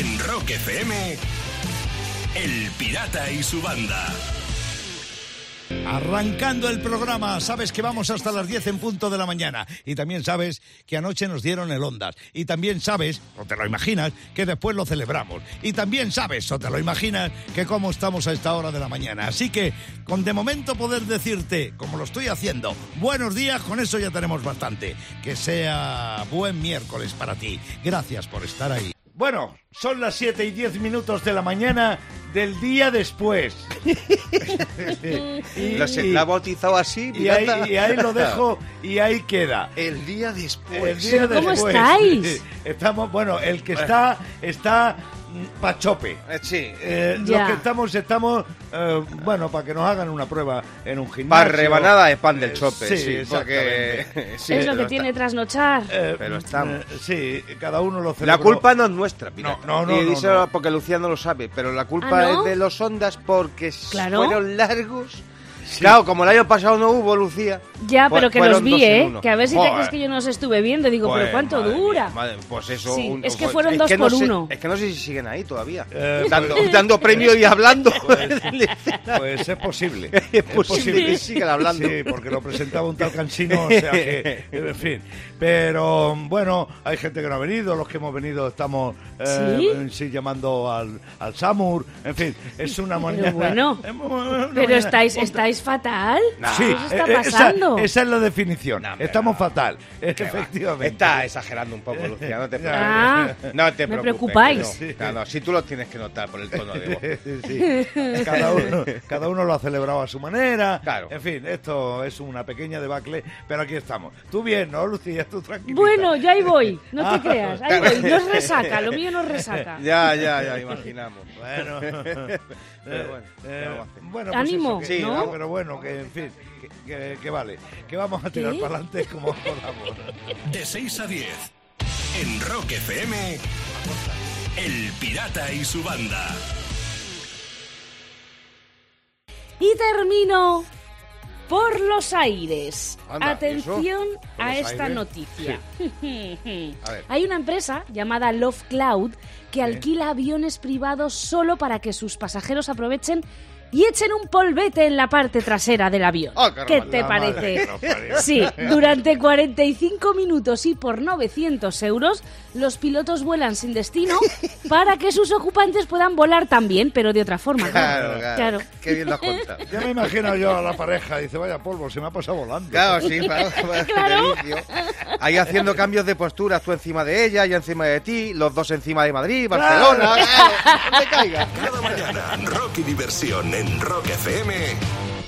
En Rock FM, El Pirata y su banda. Arrancando el programa, sabes que vamos hasta las 10 en punto de la mañana. Y también sabes que anoche nos dieron el Ondas. Y también sabes, o te lo imaginas, que después lo celebramos. Y también sabes, o te lo imaginas, que cómo estamos a esta hora de la mañana. Así que, con de momento poder decirte, como lo estoy haciendo, buenos días, con eso ya tenemos bastante. Que sea buen miércoles para ti. Gracias por estar ahí. Bueno, son las 7 y 10 minutos de la mañana del día después. y, ¿Lo, se, ¿La ha bautizado así? Y ahí, y ahí, lo dejo y ahí queda. El día después. El día ¿Cómo después. estáis? Estamos, bueno, el que está, está pachope. Sí. Eh, los que estamos, estamos, eh, bueno, para que nos hagan una prueba en un gimnasio. Para rebanada de pan del Eh, chope, sí, sí, porque... exactamente. sí, es lo que tiene está- trasnochar. Eh, Pero estamos. eh, sí, cada uno lo La celebró. culpa no es nuestra, pirata. No, no, no, Y no, díselo no. porque Lucía no lo sabe, pero la culpa ¿Ah, no? es de los ondas porque Claro. fueron largos. Claro, como el año pasado no hubo, Lucía. Ya, pero que los vi, ¿eh? Que a ver si te crees que yo no os estuve viendo. Digo, Pues, pero ¿cuánto madre dura? mía, madre, pues eso. Sí, un- es que fue- fueron dos no por sé- uno. es que no sé si siguen ahí todavía. Eh, dando, dando premio y hablando. Pues es posible. es posible que sigan hablando. Sí, porque lo presentaba un tal cansino, o sea que, en fin. Pero bueno, hay gente que no ha venido, los que hemos venido estamos eh, ¿Sí? llamando al, al Samur, en fin, es una mañana. bueno. es una Pero mañana estáis, contra- fatal. Sí, ¿Qué os está eh, esa- pasando? Esa, es la definición. Hombre, Estamos no. fatal, efectivamente. Está exagerando un poco, Lucía, no te preocupes. Ah, No te me preocupes, preocupáis. No, no, sí tú lo tienes que notar por el tono de voz. Sí, cada uno, cada uno lo ha celebrado a su manera. Claro. En fin, esto es una pequeña debacle, pero aquí estamos. Tú bien, ¿no, Lucía? Tú tranquila. Bueno, yo ahí voy. No Ah. te creas. Ahí voy. No es resaca. Lo mío no es resaca. Ya, ya, ya, imaginamos. Bueno, Pero bueno, eh, ¿qué vamos a hacer? bueno, Ánimo, pues eso, que- ¿no? ah, pero bueno, que en fin, que, que- que vale, que vamos a tirar para adelante como podamos. De 6 a 10. En Rock FM, El Pirata y su banda. Y termino por los aires. Anda, Atención ¿y eso? ¿Por a esta aires? noticia. A ver. Hay una empresa llamada Love Cloud que alquila aviones privados solo para que sus pasajeros aprovechen y echen un polvete en la parte trasera del avión. Ah, qué ¿Qué rabia, te parece? Sí, durante 45 minutos y por 900 euros, los pilotos vuelan sin destino para que sus ocupantes puedan volar también, pero de otra forma. Claro, claro. Claro. Qué bien lo has contado. Ya me imagino yo a la pareja, dice, vaya polvo, se me ha pasado volando. Claro, sí, para, para Claro. delicio. Ahí haciendo cambios de postura, tú encima de ella, ella encima de ti, los dos encima de Madrid, Barcelona. Claro, no te caigas. Cada mañana, rock y diversión en Rock FM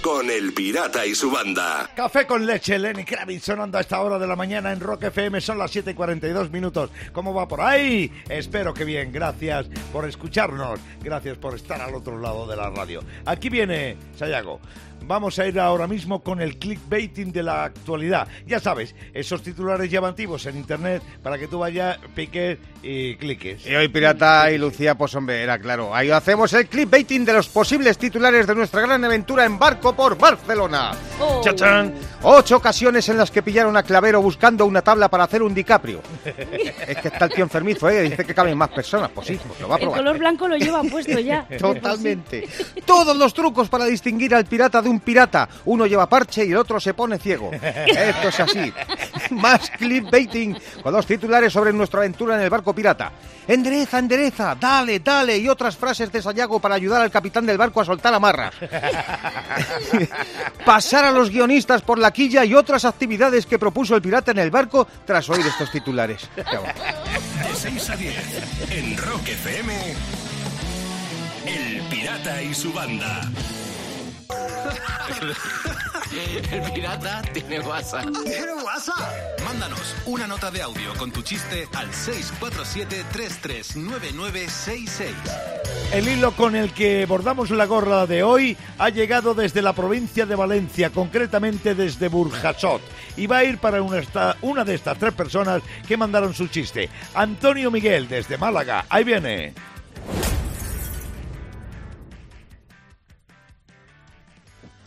con El Pirata y su banda. Café con leche, Lenny Kravitz sonando a esta hora de la mañana en Rock FM, son las 7 y 42 minutos. ¿Cómo va por ahí? Espero que bien, gracias por escucharnos, gracias por estar al otro lado de la radio. Aquí viene Sayago. Vamos a ir ahora mismo con el clickbaiting de la actualidad. Ya sabes, esos titulares llamativos en internet para que tú vayas, piques y cliques. Y hoy Pirata y Lucía, pues hombre, era claro. Ahí hacemos el clipbaiting de los posibles titulares de nuestra gran aventura en barco por Barcelona. Oh. ¡Chachán! Ocho ocasiones en las que pillaron a Clavero buscando una tabla para hacer un DiCaprio. es que está el tío enfermizo, ¿eh? Dice que caben más personas. Pues sí, pues lo va a El probar. color blanco lo lleva puesto ya. Totalmente. Todos los trucos para distinguir al pirata de un pirata. Uno lleva parche y el otro se pone ciego. Esto es así. Más clipbaiting con los titulares sobre nuestra aventura en el barco pirata. Endereza, endereza, dale, dale y otras frases de Sayago para ayudar al capitán del barco a soltar amarras. Pasar a los guionistas por la quilla y otras actividades que propuso el pirata en el barco tras oír estos titulares. De 6 a 10. En Rock FM, El Pirata y su banda. El pirata tiene WhatsApp. ¿Tiene WhatsApp? Mándanos una nota de audio con tu chiste al 647-339966. El hilo con el que bordamos la gorra de hoy ha llegado desde la provincia de Valencia, concretamente desde Burjasot, y va a ir para una, esta- una de estas tres personas que mandaron su chiste. Antonio Miguel, desde Málaga. Ahí viene.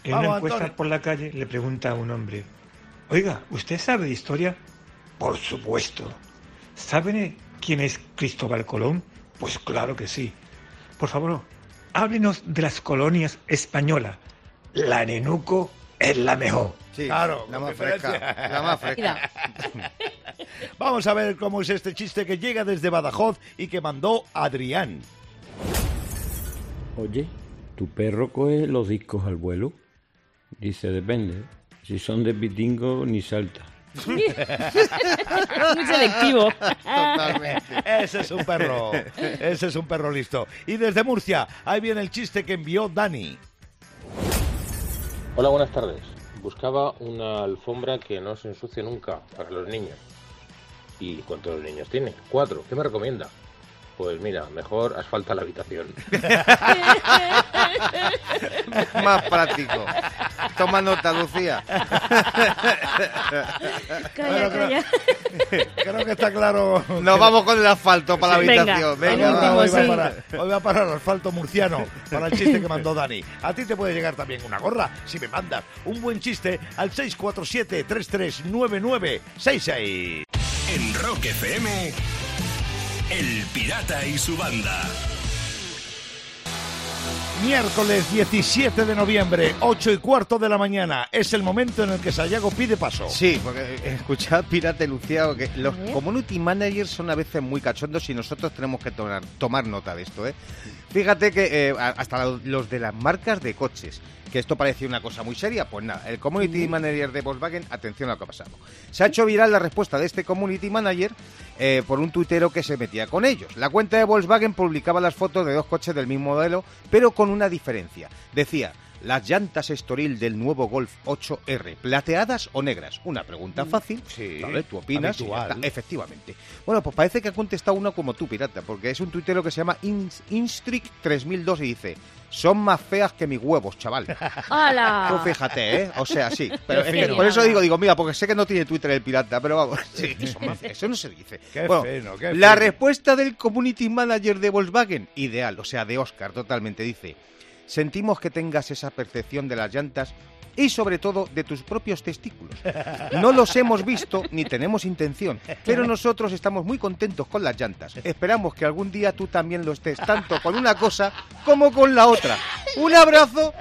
En Vamos, una encuesta Antonio. por la calle le pregunta a un hombre, oiga, ¿usted sabe de historia? Por supuesto. ¿Sabe quién es Cristóbal Colón? Pues claro que sí. Por favor, háblenos de las colonias españolas. La Nenuco es la mejor. Sí, Claro, la más fresca. La más fresca. Vamos a ver cómo es este chiste que llega desde Badajoz y que mandó Adrián. Oye, ¿tu perro coge los discos al vuelo? Dice, depende. Si son de pitingo, ni salta. muy selectivo. Totalmente. Ese es un perro. Ese es un perro listo. Y desde Murcia, ahí viene el chiste que envió Dani. Hola, buenas tardes. Buscaba una alfombra que no se ensucie nunca para los niños. ¿Y cuántos niños tiene? Cuatro. ¿Qué me recomienda? Pues mira, mejor asfalta la habitación. Más práctico. Toma nota, Lucía. Calla, Bueno, calla. Creo que está claro. Nos vamos con el asfalto para Sí. la habitación. el Venga, va. hoy, va a sí. parar, hoy va a parar asfalto murciano para el chiste que mandó Dani. A ti te puede llegar también una gorra si me mandas un buen chiste al 647-339966. En Rock FM, El Pirata y su banda. Miércoles 17 de noviembre, 8 y cuarto de la mañana. Es el momento en el que Sayago pide paso. Sí, porque eh, escuchad, Pirate Luciano, que los community managers son a veces muy cachondos y nosotros tenemos que tomar, tomar nota de esto. ¿eh? Fíjate que eh, hasta lo- los de las marcas de coches, que esto parecía una cosa muy seria, pues nada, el community manager de Volkswagen, atención a lo que ha pasado. Se ha hecho viral la respuesta de este community manager eh, por un tuitero que se metía con ellos. La cuenta de Volkswagen publicaba las fotos de dos coches del mismo modelo, pero con una diferencia. Decía, las llantas Estoril del nuevo Golf 8R, plateadas o negras. Una pregunta fácil. Sí, ¿vale? Tú opinas. Efectivamente. Bueno, pues parece que ha contestado uno como tú, pirata, porque es un tuitero que se llama Ins- Instrict3002 y dice: Son más feas que mis huevos, chaval. Tú ¡Hala! fíjate, ¿eh? O sea, sí. Pero es que fino. por eso digo, digo, mira, porque sé que no tiene Twitter el pirata, pero vamos, sí, son más feas, eso no se dice. Qué Bueno, qué la respuesta del community manager de Volkswagen, ideal, o sea, de Oscar, totalmente, dice: Sentimos que tengas esa percepción de las llantas y sobre todo de tus propios testículos. No los hemos visto ni tenemos intención, pero nosotros estamos muy contentos con las llantas. Esperamos que algún día tú también lo estés, tanto con una cosa como con la otra. Un abrazo.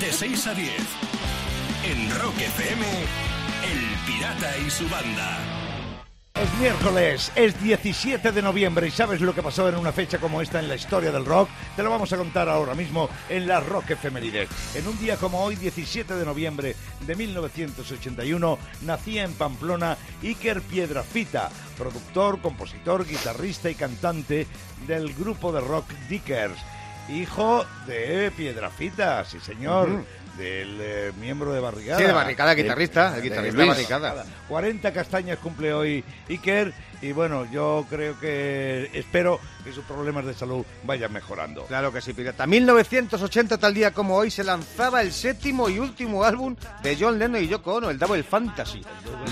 De 6 a 10. En Rock FM, El Pirata y su banda. Es miércoles, es 17 de noviembre y sabes lo que pasó en una fecha como esta en la historia del rock. Te lo vamos a contar ahora mismo en la Rock Efemérides. En un día como hoy, 17 de noviembre de 1981, nacía en Pamplona Iker Piedrafita, productor, compositor, guitarrista y cantante del grupo de rock Dickers. Hijo de Piedrafita, sí señor, del eh, miembro de Barricada. Sí, de Barricada, guitarrista, el de guitarrista Luis. Barricada. 40 castañas cumple hoy Iker y bueno, yo creo que espero que sus problemas de salud vayan mejorando. Claro que sí, pirata. 1980, tal día como hoy, se lanzaba el séptimo y último álbum de John Lennon y Yoko Ono, el Double Fantasy.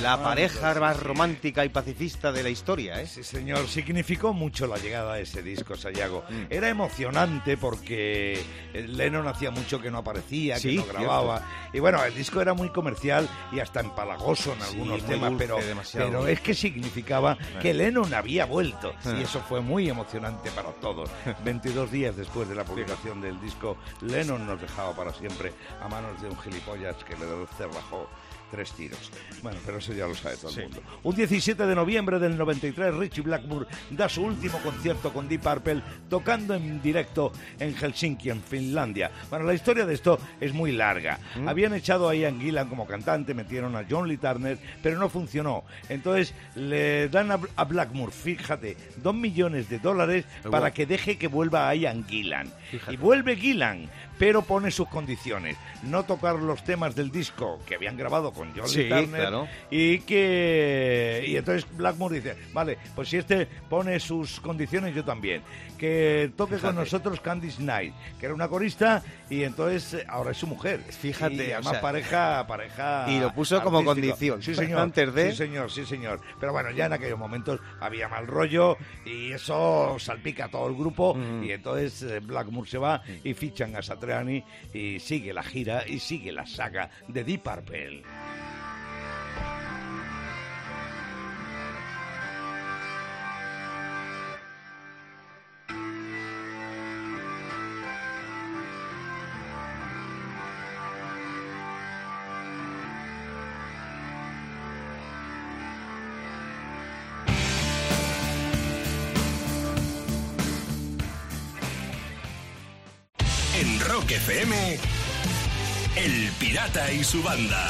La pareja más romántica y pacifista de la historia, ¿eh? Sí, señor, significó mucho la llegada de ese disco, Sayago. Mm. Era emocionante porque Lennon hacía mucho que no aparecía, Sí, que no grababa. Y bueno, el disco era muy comercial y hasta empalagoso en algunos temas, pero, pero es que significaba que Lennon había vuelto. Ah. Y eso fue muy emocionante para todos. 22 días después de la publicación del disco, Lennon nos dejaba para siempre a manos de un gilipollas que le cerrajó tres tiros. Bueno, pero eso ya lo sabe todo el mundo. Un 17 de noviembre del 93, Richie Blackmore da su último concierto con Deep Purple tocando en directo en Helsinki, en Finlandia. Bueno, la historia de esto es muy larga. Habían echado a Ian Gillan como cantante, metieron a John Lee Turner, pero no funcionó. Entonces le dan a, a Blackmore, fíjate, dos millones de dólares para que deje que vuelva a Ian Gillan. Y vuelve Gillan, pero pone sus condiciones. No tocar los temas del disco que habían grabado con John Sí, Lee Turner claro. y que y entonces Blackmore dice vale pues si este pone sus condiciones yo también que toque con Fíjate. nosotros Candice Knight que era una corista y entonces ahora es su mujer Fíjate, y o además sea, pareja pareja y lo puso como condición, sí señor antes de- sí señor sí señor pero bueno ya en aquellos momentos había mal rollo y eso salpica a todo el grupo Mm. y entonces eh, Se va y fichan a Satriani y sigue la gira y sigue la saga de Deep Purple Rock FM, El Pirata y su banda.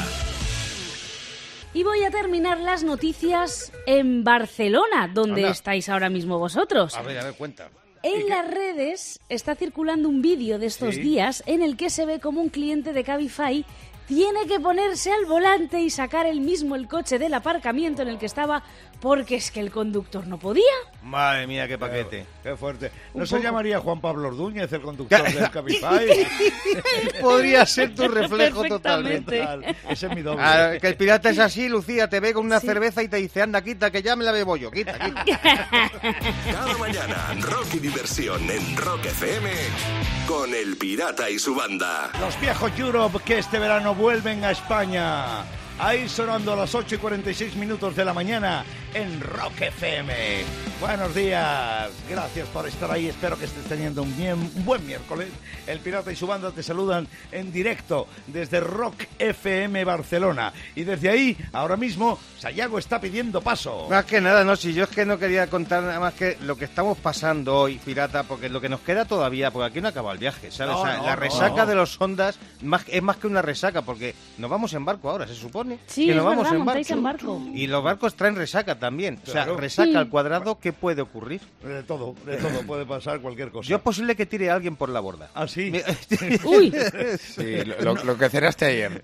Y voy a terminar las noticias en Barcelona, donde Anda. estáis ahora mismo vosotros. A ver, a ver, cuenta. En las redes está circulando un vídeo de estos Sí. días en el que se ve como un cliente de Cabify tiene que ponerse al volante y sacar él mismo el coche del aparcamiento en el que estaba porque es que el conductor no podía. Madre mía, qué paquete. Qué fuerte. ¿No Un se poco. llamaría Juan Pablo Ordúñez, el conductor del Cabify? Podría ser tu reflejo totalmente. Total, Ese es mi doble. Ah, que el pirata es así, Lucía, te ve con una Sí. cerveza y te dice, anda, quita, que ya me la bebo yo, quita, quita. Cada mañana, rock y diversión en Rock FM con El Pirata y su banda. Los viejos Europe que este verano vuelven a España. Ahí sonando a las 8 y 46 minutos de la mañana en Rock FM. Buenos días, gracias por estar ahí. Espero que estés teniendo un, bien- un buen miércoles. El Pirata y su banda te saludan en directo desde Rock FM Barcelona. Y desde ahí, ahora mismo, Sayago está pidiendo paso. Más que nada, no, si yo es que no quería contar nada más que lo que estamos pasando hoy, pirata, porque lo que nos queda todavía, porque aquí no acaba el viaje, ¿sabes? No, O sea, no, la resaca no. de los Ondas más, es más que una resaca, porque nos vamos en barco ahora, se supone. Sí, que es nos vamos verdad, en barco. en barco. Y los barcos traen resaca también. O sea, Claro. resaca Sí. al cuadrado, ¿qué puede ocurrir? De todo, de todo puede pasar cualquier cosa. Yo es posible que tire a alguien por la borda. ¿Ah, sí? Uy, Sí, lo, lo- lo que cenaste ayer.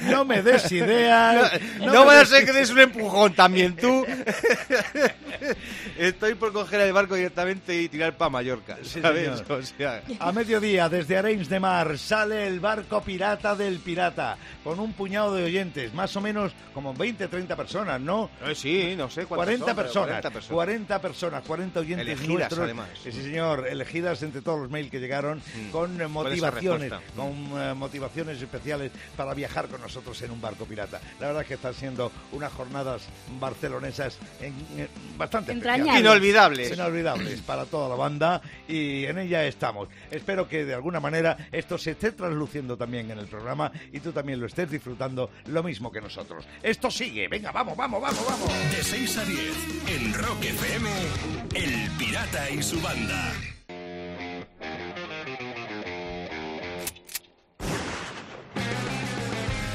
No me des ideas. No, me vaya a ser que des un empujón también tú. Estoy por coger el barco directamente y tirar para Mallorca, ¿sabes? señor. O sea, A mediodía, desde Arenys de Mar, sale el barco pirata del pirata, con un puñado de oyentes, más o menos como 20, 30 personas, ¿no? eh, sí, no sé cuántas 40 son, pero personas, 40 personas. 40 personas, 40 oyentes Elegidas, nuestros. además. Sí, sí, señor, elegidas entre todos los mails que llegaron con eh, esa motivaciones, con eh, motivaciones especiales para viajar con nosotros en un barco pirata. La verdad es que están siendo unas jornadas barcelonesas en- eh, bastante Entrañables. Inolvidables. Inolvidables para toda la banda y en ella estamos. Espero que de alguna manera esto se esté trasluciendo también en el programa y tú también lo estés disfrutando lo mismo que nosotros. Esto sigue, venga, vamos, vamos, vamos, vamos. De 6 a 10 en Rock FM, El Pirata y su banda.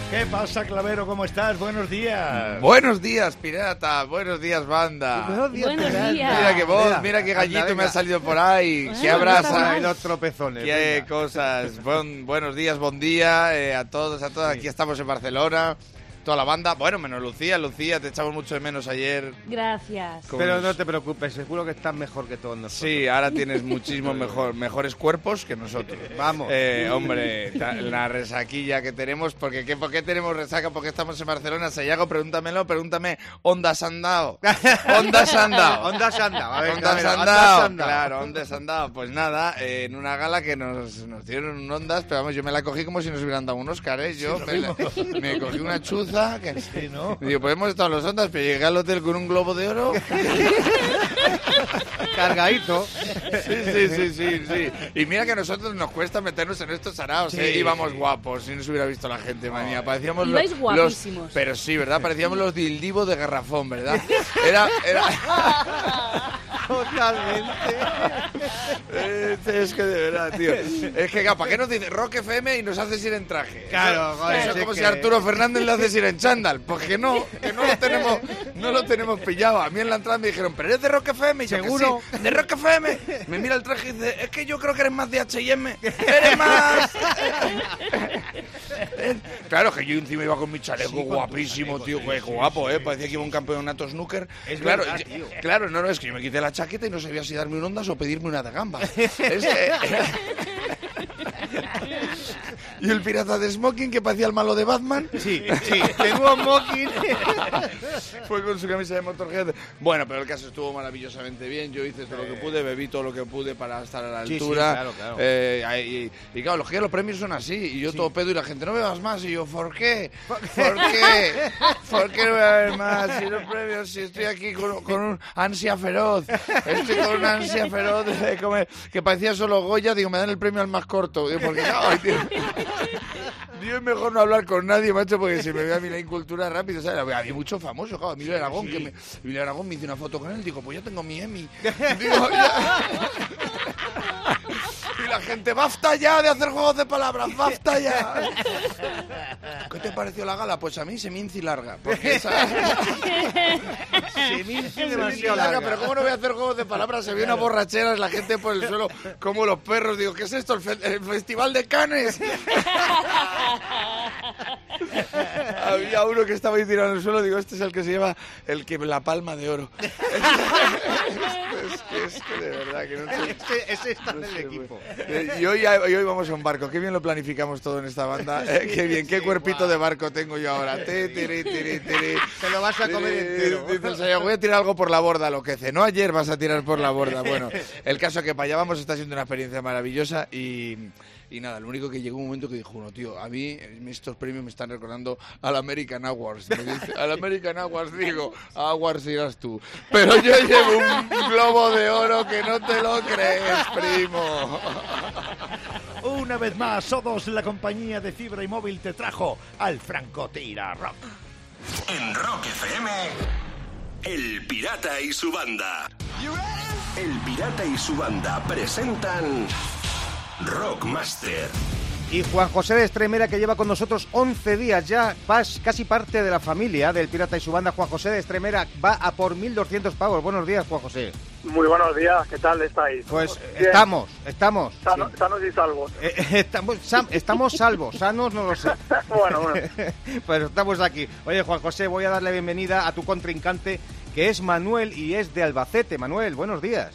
¿Qué pasa, Clavero? ¿Cómo estás? Buenos días. Buenos días, pirata. Buenos días, banda. Buenos días. Mira qué voz, Mira, mira qué anda, gallito me ha salido por ahí. Bueno, Qué no abraza. Hay los tropezones. Qué venga. cosas. Buen- buenos días, buen día eh, a todos, a todas. Aquí estamos en Barcelona. Toda la banda. Bueno, menos Lucía. Lucía, te echamos mucho de menos ayer. gracias. con- Pero no te preocupes, seguro que estás mejor que todos nosotros. Sí, ahora tienes muchísimos mejor, mejores cuerpos que nosotros. Vamos. Eh, hombre, ta- la resaquilla que tenemos, porque ¿qué, ¿por qué tenemos resaca? Porque estamos en Barcelona. Sayago, pregúntamelo, pregúntame, ¿Onda has andado? ¿Onda has andado? Onda Sanda, a ver, Ondas han Ondas dado, han dado. claro, ondas han dado. Pues nada, eh, en una gala que nos, nos dieron un ondas, pero vamos, yo me la cogí como si nos hubieran dado un Oscar, ¿eh? Yo me, la- me cogí una chuza que... Sí, ¿no? Digo, pues hemos estado en los ondas, pero llegué al hotel con un globo de oro. Cargadito. Sí, sí, sí, sí, sí. Y mira que a nosotros nos cuesta meternos en estos araos, ¿eh? Sí. Íbamos guapos, si nos hubiera visto la gente, manía. Parecíamos los, Ibais guapísimos. los- Pero sí, ¿verdad? Parecíamos los dildivos de garrafón, ¿verdad? Era... era... Totalmente. Es que de verdad, tío. Es que, ¿para qué nos dice Rock FM y nos haces ir en traje? Claro, Eso- joder, Eso es como si que- Arturo Fernández le haces ir en chándal. Pues que no, que no lo tenemos, no lo tenemos pillado. A mí en la entrada me dijeron, ¿pero eres de Rock FM? Y yo, que ¿Seguro? sí, de Rock FM. Me mira el traje y dice, es que yo creo que eres más de H&M. Eres más... Claro, que yo encima iba con mi chaleco Sí, guapísimo, chaleco, tío. qué guapo, ¿eh? Parecía que iba un campeonato snooker. Es claro, verdad, tío. claro, no, no, es que yo me quité la chaqueta y no sabía si darme un ondas o pedirme una de gamba. Es que- y el pirata de Smoking que parecía el malo de Batman. Sí, sí, tengo un mocking. Fue con su camisa de Motorhead. Bueno, pero el caso estuvo maravillosamente bien. Yo hice todo lo que pude, bebí todo lo que pude para estar a la Sí, sí, altura. claro, claro. Eh, y, y claro, los, que los premios son así. Y yo todo pedo y la gente, no bebas más. Y yo, ¿por qué? ¿Por qué? ¿Por qué no voy a beber más? Si los premios, si estoy aquí con, con un ansia feroz. Estoy con una ansia feroz de comer. Que parecía solo Goya. Digo, me dan el premio al más corto. Digo, porque, tío. Es mejor no hablar con nadie, macho, porque se me ve a mí la incultura rápido, ¿sabes? Había mucho famoso, claro. Emilio Aragón, que me, Emilio Aragón me hizo una foto con él, digo, pues ya tengo mi Emmy. Digo, ya. La gente, basta ya de hacer juegos de palabras, basta ya. ¿Qué te pareció la gala? Pues a mí se me hinci larga. Porque esa... Se me me demasiado larga, larga. pero ¿cómo no voy a hacer juegos de palabras? Se ve una borrachera, la gente por el suelo, como los perros. Digo, ¿qué es esto? ¿El, fe- el Festival de Canes? Había uno que estaba ahí tirado en el suelo, digo, este es el que se lleva el que la palma de oro. es, que, es que de verdad que no sé. Ese, ese está en No el sé, equipo. Eh, Y hoy, y hoy vamos a un barco. Qué bien lo planificamos todo en esta banda. Eh, qué bien, qué cuerpito de barco tengo yo ahora. Ti, tiri, tiri, tiri. Te lo vas a comer entero. Dice el Sayago, voy a tirar algo por la borda, lo que cenó ayer vas a tirar por la borda. Bueno, el caso que para allá vamos está siendo una experiencia maravillosa y, y nada, lo único que llegó un momento que dijo uno, tío, a mí eh, estos premios me están recordando al American Awards. Me dice, al American Awards digo, Awards irás tú. Pero yo llevo un globo de oro que no te lo crees, primo. Una vez más, Sodos, la compañía de fibra y móvil, te trajo al Francotira Rock. En Rock FM, El Pirata y su banda. El Pirata y su banda presentan Rockmaster. Y Juan José de Estremera, que lleva con nosotros 11 días ya, casi parte de la familia del Pirata y su banda. Juan José de Estremera va a por 1.200 pavos. Buenos días, Juan José. Muy buenos días, ¿qué tal estáis? Pues Bien. estamos, estamos. Sano- sanos y salvos. Eh, eh, estamos, sam- estamos salvos, sanos no lo sé. Bueno, bueno. pues estamos aquí. Oye, Juan José, voy a darle bienvenida a tu contrincante, que es Manuel y es de Albacete. Manuel, buenos días.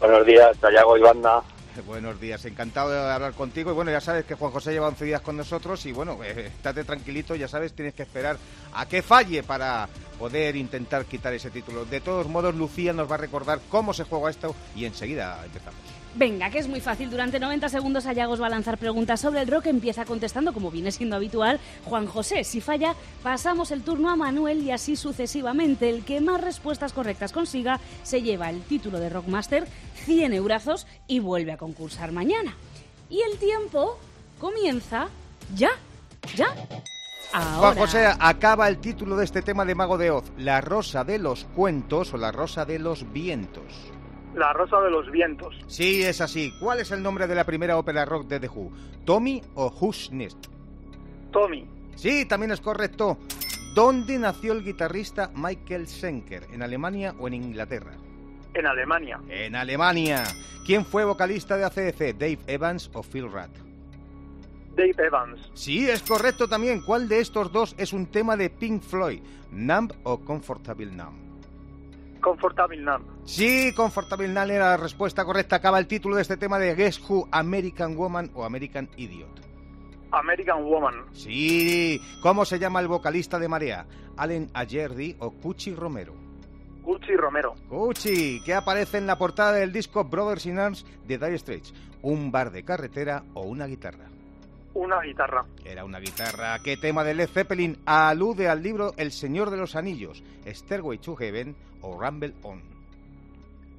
Buenos días, Sayago y banda. Buenos días, encantado de hablar contigo. Y bueno, ya sabes que Juan José lleva 11 días con nosotros y bueno, eh, estate tranquilito, ya sabes, tienes que esperar a que falle para poder intentar quitar ese título. De todos modos, Lucía nos va a recordar cómo se juega esto y enseguida empezamos. Venga, que es muy fácil. Durante 90 segundos Ayagos va a lanzar preguntas sobre el rock. Empieza contestando, como viene siendo habitual, Juan José. Si falla, pasamos el turno a Manuel y así sucesivamente. El que más respuestas correctas consiga se lleva el título de Rockmaster, 100 eurazos y vuelve a concursar mañana. Y el tiempo comienza ya, ya. Ahora. Juan José, acaba el título de este tema de Mago de Oz, La Rosa de los Cuentos o La Rosa de los Vientos. La Rosa de los Vientos. Sí, es así. ¿Cuál es el nombre de la primera ópera rock de The Who? ¿Tommy o Who's Next? Tommy. Sí, también es correcto. ¿Dónde nació el guitarrista Michael Schenker? ¿En Alemania o en Inglaterra? En Alemania. En Alemania. ¿Quién fue vocalista de ACDC? ¿Dave Evans o Phil Rudd? Dave Evans. Sí, es correcto también. ¿Cuál de estos dos es un tema de Pink Floyd? ¿Numb o Comfortable Numb? Comfortable Numb. Sí, Comfortable Numb era la respuesta correcta. Acaba el título de este tema de Guess Who, American Woman o American Idiot. American Woman. Sí, ¿cómo se llama el vocalista de Marea? ¿Allen Ayerdi o Cuchi Romero? Gucci Romero. Cuchi, que aparece en la portada del disco Brothers in Arms de Dire Straits. ¿Un bar de carretera o una guitarra? Una guitarra. Era una guitarra. ¿Qué tema de Led Zeppelin alude al libro El Señor de los Anillos? ¿Stairway to Heaven o Rumble On?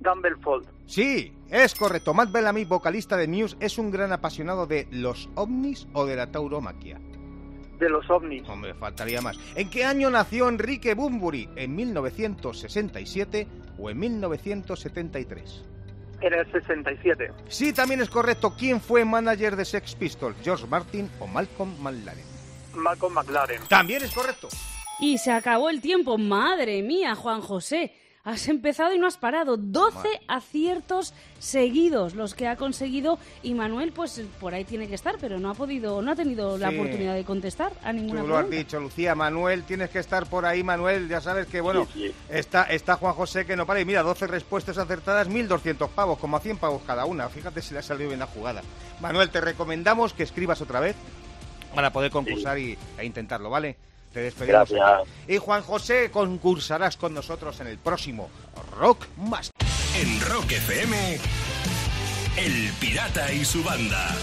Gumblefold. Sí, es correcto. Matt Bellamy, vocalista de Muse, es un gran apasionado de los ovnis o de la tauromaquia. De los ovnis. Hombre, faltaría más. ¿En qué año nació Enrique Bunbury? ¿En 1967 o en 1973? En el 67. Sí, también es correcto. ¿Quién fue manager de Sex Pistols? ¿George Martin o Malcolm McLaren? Malcolm McLaren. También es correcto. Y se acabó el tiempo. Madre mía, Juan José. Has empezado y no has parado. 12 aciertos seguidos los que ha conseguido. Y Manuel, pues por ahí tiene que estar, pero no ha podido, no ha tenido la oportunidad de contestar a ninguna Tú lo has dicho, Lucía. Manuel, tienes que estar por ahí, Manuel. Ya sabes que, bueno, Sí, sí. Está, está Juan José que no para. Y mira, 12 respuestas acertadas, 1.200 pavos, como a 100 pavos cada una. Fíjate si le ha salido bien la jugada. Manuel, te recomendamos que escribas otra vez para poder concursar y, e intentarlo, ¿vale? Te despedimos. Gracias. aquí. Y Juan José, concursarás con nosotros en el próximo Rock Master. En Rock FM, El Pirata y su banda.